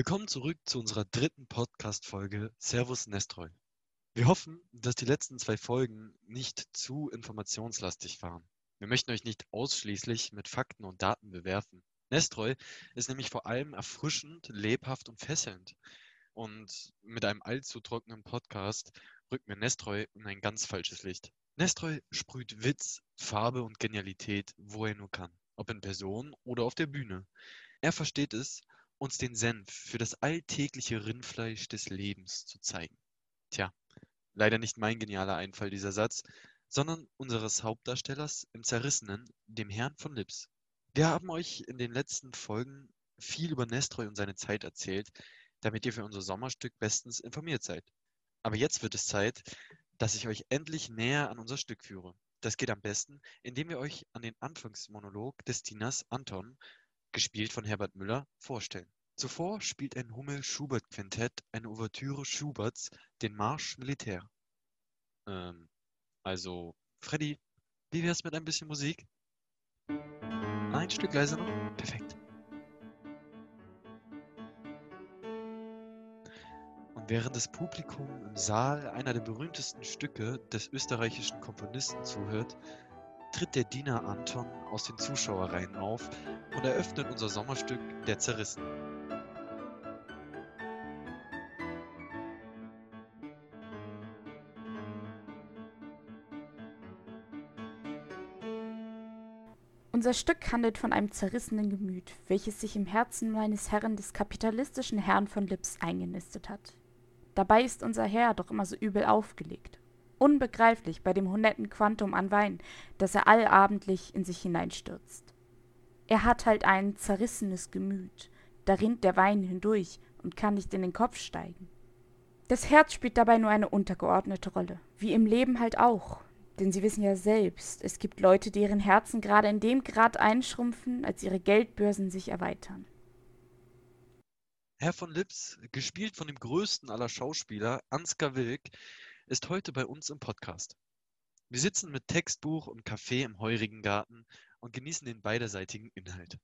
Willkommen zurück zu unserer dritten Podcast-Folge Servus Nestroy. Wir hoffen, dass die letzten zwei Folgen nicht zu informationslastig waren. Wir möchten euch nicht ausschließlich mit Fakten und Daten bewerfen. Nestroy ist nämlich vor allem erfrischend, lebhaft und fesselnd. Und mit einem allzu trockenen Podcast rückt mir Nestroy in ein ganz falsches Licht. Nestroy sprüht Witz, Farbe und Genialität, wo er nur kann, ob in Person oder auf der Bühne. Er versteht es, uns den Senf für das alltägliche Rindfleisch des Lebens zu zeigen. Tja, leider nicht mein genialer Einfall dieser Satz, sondern unseres Hauptdarstellers im Zerrissenen, dem Herrn von Lips. Wir haben euch in den letzten Folgen viel über Nestroy und seine Zeit erzählt, damit ihr für unser Sommerstück bestens informiert seid. Aber jetzt wird es Zeit, dass ich euch endlich näher an unser Stück führe. Das geht am besten, indem wir euch an den Anfangsmonolog des Dieners Anton, gespielt von Herbert Müller, vorstellen. Zuvor spielt ein Hummel-Schubert-Quintett eine Ouvertüre Schuberts, den Marsch Militär. Ähm, also, Freddy, wie wär's mit ein bisschen Musik? Ein Stück leiser noch? Perfekt. Und während das Publikum im Saal einer der berühmtesten Stücke des österreichischen Komponisten zuhört, tritt der Diener Anton aus den Zuschauerreihen auf und eröffnet unser Sommerstück Der Zerrissen. Unser Stück handelt von einem zerrissenen Gemüt, welches sich im Herzen meines Herrn des kapitalistischen Herrn von Lips eingenistet hat. Dabei ist unser Herr doch immer so übel aufgelegt. Unbegreiflich bei dem hunderten Quantum an Wein, das er allabendlich in sich hineinstürzt. Er hat halt ein zerrissenes Gemüt, da rinnt der Wein hindurch und kann nicht in den Kopf steigen. Das Herz spielt dabei nur eine untergeordnete Rolle, wie im Leben halt auch, denn Sie wissen ja selbst, es gibt Leute, deren Herzen gerade in dem Grad einschrumpfen, als ihre Geldbörsen sich erweitern. Herr von Lips, gespielt von dem größten aller Schauspieler, Ansgar Wilk, ist heute bei uns im Podcast. Wir sitzen mit Textbuch und Kaffee im heurigen Garten und genießen den beiderseitigen Inhalt.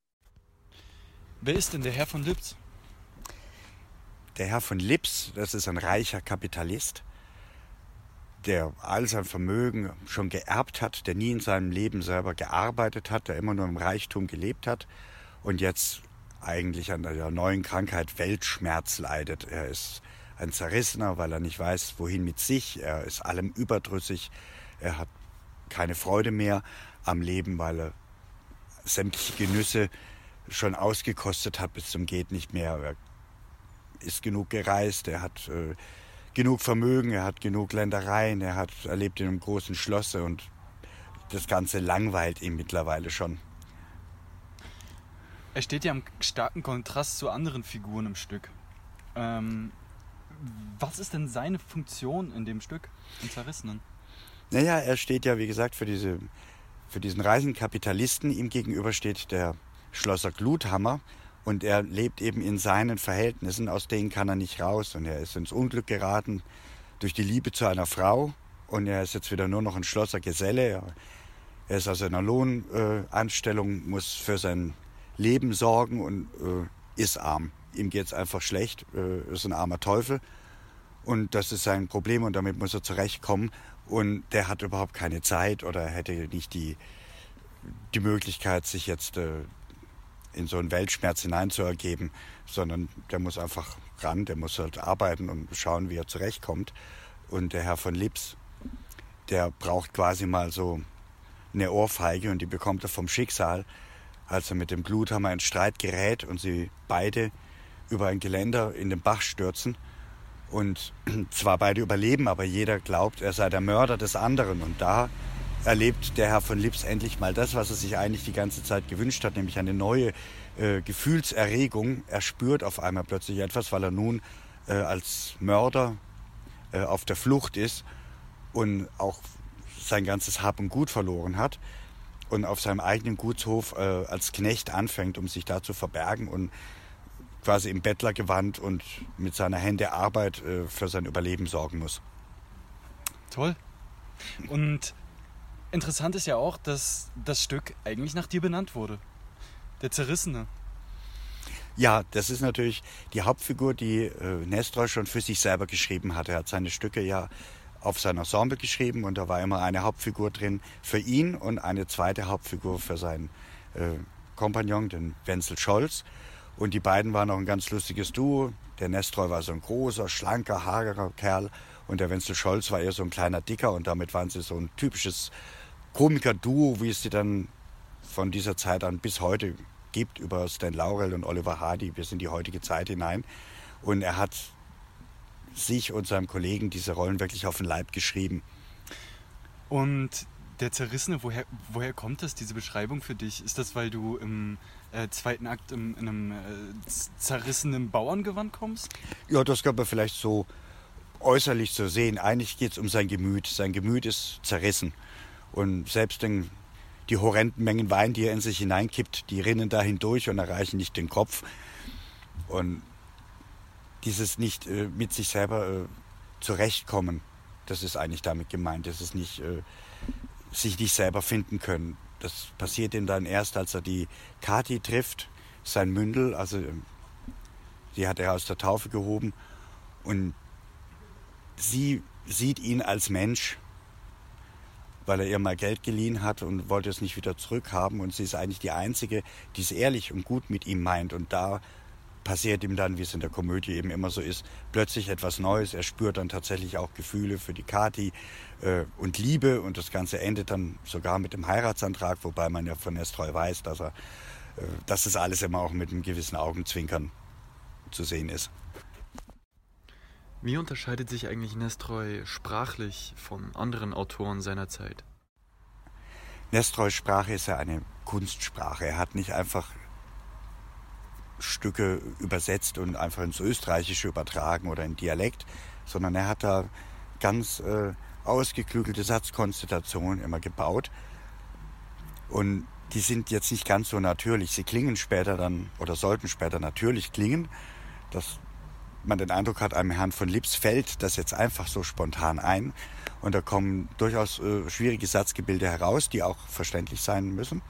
Wer ist denn der Herr von Lips? Der Herr von Lips, das ist ein reicher Kapitalist, der all sein Vermögen schon geerbt hat, der nie in seinem Leben selber gearbeitet hat, der immer nur im Reichtum gelebt hat und jetzt eigentlich an der neuen Krankheit Weltschmerz leidet. Er ist ein Zerrissener, weil er nicht weiß, wohin mit sich. Er ist allem überdrüssig. Er hat keine Freude mehr am Leben, weil er sämtliche Genüsse schon ausgekostet hat bis zum geht nicht mehr. Er ist genug gereist, er hat äh, genug Vermögen, er hat genug Ländereien, er hat er lebt in einem großen Schlosse und das Ganze langweilt ihn mittlerweile schon. Er steht ja im starken Kontrast zu anderen Figuren im Stück. Ähm, was ist denn seine Funktion in dem Stück, im Zerrissenen? Naja, er steht ja, wie gesagt, für, diese, für diesen reichen Kapitalisten. Ihm gegenüber steht der Schlosser Gluthammer, und er lebt eben in seinen Verhältnissen, aus denen kann er nicht raus. Und er ist ins Unglück geraten durch die Liebe zu einer Frau. Und er ist jetzt wieder nur noch ein Schlosser Geselle. Er ist aus einer Lohnanstellung, muss für sein Leben sorgen und äh, ist arm. Ihm geht es einfach schlecht, äh, ist ein armer Teufel. Und das ist sein Problem und damit muss er zurechtkommen. Und der hat überhaupt keine Zeit oder hätte nicht die, die Möglichkeit, sich jetzt äh, in so einen Weltschmerz hineinzuergeben, sondern der muss einfach ran, der muss halt arbeiten und schauen, wie er zurechtkommt. Und der Herr von Lips, der braucht quasi mal so eine Ohrfeige und die bekommt er vom Schicksal, als er mit dem Bluthammer in Streit gerät und sie beide über ein Geländer in den Bach stürzen. Und zwar beide überleben, aber jeder glaubt, er sei der Mörder des anderen. Und da erlebt der Herr von Lips endlich mal das, was er sich eigentlich die ganze Zeit gewünscht hat, nämlich eine neue äh, Gefühlserregung. Er spürt auf einmal plötzlich etwas, weil er nun äh, als Mörder äh, auf der Flucht ist und auch sein ganzes Hab und Gut verloren hat und auf seinem eigenen Gutshof äh, als Knecht anfängt, um sich da zu verbergen und quasi im Bettlergewand und mit seiner Hände Arbeit äh, für sein Überleben sorgen muss. Toll. Und Interessant ist ja auch, dass das Stück eigentlich nach dir benannt wurde. Der Zerrissene. Ja, das ist natürlich die Hauptfigur, die äh, Nestor schon für sich selber geschrieben hat. Er hat seine Stücke ja auf sein Ensemble geschrieben und da war immer eine Hauptfigur drin für ihn und eine zweite Hauptfigur für seinen äh, Kompagnon, den Wenzel Scholz. Und die beiden waren auch ein ganz lustiges Duo. Der Nestroy war so ein großer, schlanker, hagerer Kerl und der Wenzel Scholz war eher so ein kleiner Dicker und damit waren sie so ein typisches Komiker-Duo, wie es sie dann von dieser Zeit an bis heute gibt, über Stan Laurel und Oliver Hardy bis in die heutige Zeit hinein. Und er hat sich und seinem Kollegen diese Rollen wirklich auf den Leib geschrieben. Und der Zerrissene, woher, woher kommt das, diese Beschreibung für dich? Ist das, weil du im äh, zweiten Akt im, in einem äh, zerrissenen Bauerngewand kommst? Ja, das kann man vielleicht so äußerlich so sehen. Eigentlich geht es um sein Gemüt. Sein Gemüt ist zerrissen. Und selbst den, die horrenden Mengen Wein, die er in sich hineinkippt, die rinnen da hindurch und erreichen nicht den Kopf. Und dieses nicht äh, mit sich selber äh, zurechtkommen, das ist eigentlich damit gemeint. Das ist nicht äh, sich nicht selber finden können. Das passiert ihm dann erst, als er die Kati trifft, sein Mündel, also die hat er aus der Taufe gehoben. Und sie sieht ihn als Mensch, weil er ihr mal Geld geliehen hat und wollte es nicht wieder zurückhaben. Und sie ist eigentlich die Einzige, die es ehrlich und gut mit ihm meint. Und da passiert ihm dann, wie es in der Komödie eben immer so ist, plötzlich etwas Neues. Er spürt dann tatsächlich auch Gefühle für die Kati äh, und Liebe und das Ganze endet dann sogar mit dem Heiratsantrag, wobei man ja von Nestroy weiß, dass er, äh, dass das alles immer auch mit einem gewissen Augenzwinkern zu sehen ist. Wie unterscheidet sich eigentlich Nestroy sprachlich von anderen Autoren seiner Zeit? Nestroys Sprache ist ja eine Kunstsprache. Er hat nicht einfach Stücke übersetzt und einfach ins Österreichische übertragen oder in Dialekt, sondern er hat da ganz äh, ausgeklügelte Satzkonstellationen immer gebaut. Und die sind jetzt nicht ganz so natürlich. Sie klingen später dann oder sollten später natürlich klingen, dass man den Eindruck hat, einem Herrn von Lips fällt das jetzt einfach so spontan ein. Und da kommen durchaus äh, schwierige Satzgebilde heraus, die auch verständlich sein müssen.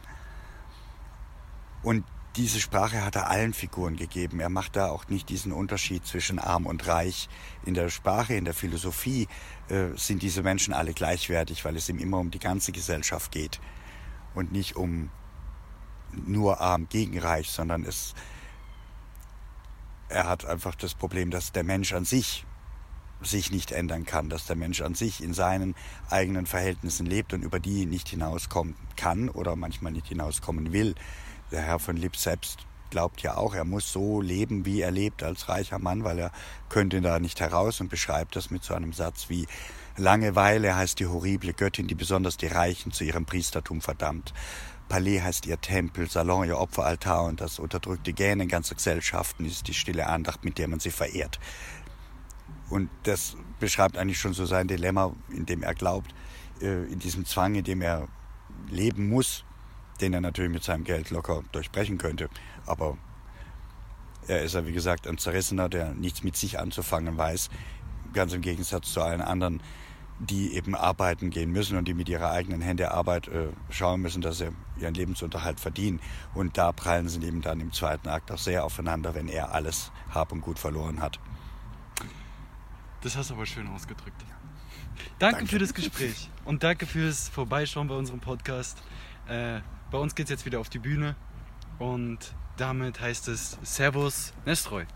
Und diese Sprache hat er allen Figuren gegeben. Er macht da auch nicht diesen Unterschied zwischen arm und reich. In der Sprache, in der Philosophie äh, sind diese Menschen alle gleichwertig, weil es ihm immer um die ganze Gesellschaft geht und nicht um nur arm gegen reich, sondern es, er hat einfach das Problem, dass der Mensch an sich sich nicht ändern kann, dass der Mensch an sich in seinen eigenen Verhältnissen lebt und über die nicht hinauskommen kann oder manchmal nicht hinauskommen will der Herr von Lipp selbst glaubt ja auch, er muss so leben, wie er lebt als reicher Mann, weil er könnte da nicht heraus und beschreibt das mit so einem Satz wie Langeweile heißt die horrible Göttin, die besonders die Reichen zu ihrem Priestertum verdammt. Palais heißt ihr Tempel, Salon ihr Opferaltar und das unterdrückte Gähnen ganzer Gesellschaften ist die stille Andacht, mit der man sie verehrt. Und das beschreibt eigentlich schon so sein Dilemma, in dem er glaubt, äh, in diesem Zwang, in dem er leben muss, den er natürlich mit seinem Geld locker durchbrechen könnte. Aber er ist ja, wie gesagt, ein Zerrissener, der nichts mit sich anzufangen weiß. Ganz im Gegensatz zu allen anderen, die eben arbeiten gehen müssen und die mit ihrer eigenen Hände Arbeit äh, schauen müssen, dass sie ihren Lebensunterhalt verdienen. Und da prallen sie eben dann im zweiten Akt auch sehr aufeinander, wenn er alles Hab und Gut verloren hat. Das hast du aber schön ausgedrückt. Danke, danke. für das Gespräch und danke fürs Vorbeischauen bei unserem Podcast. Äh, bei uns geht es jetzt wieder auf die Bühne und damit heißt es Servus Nestroy.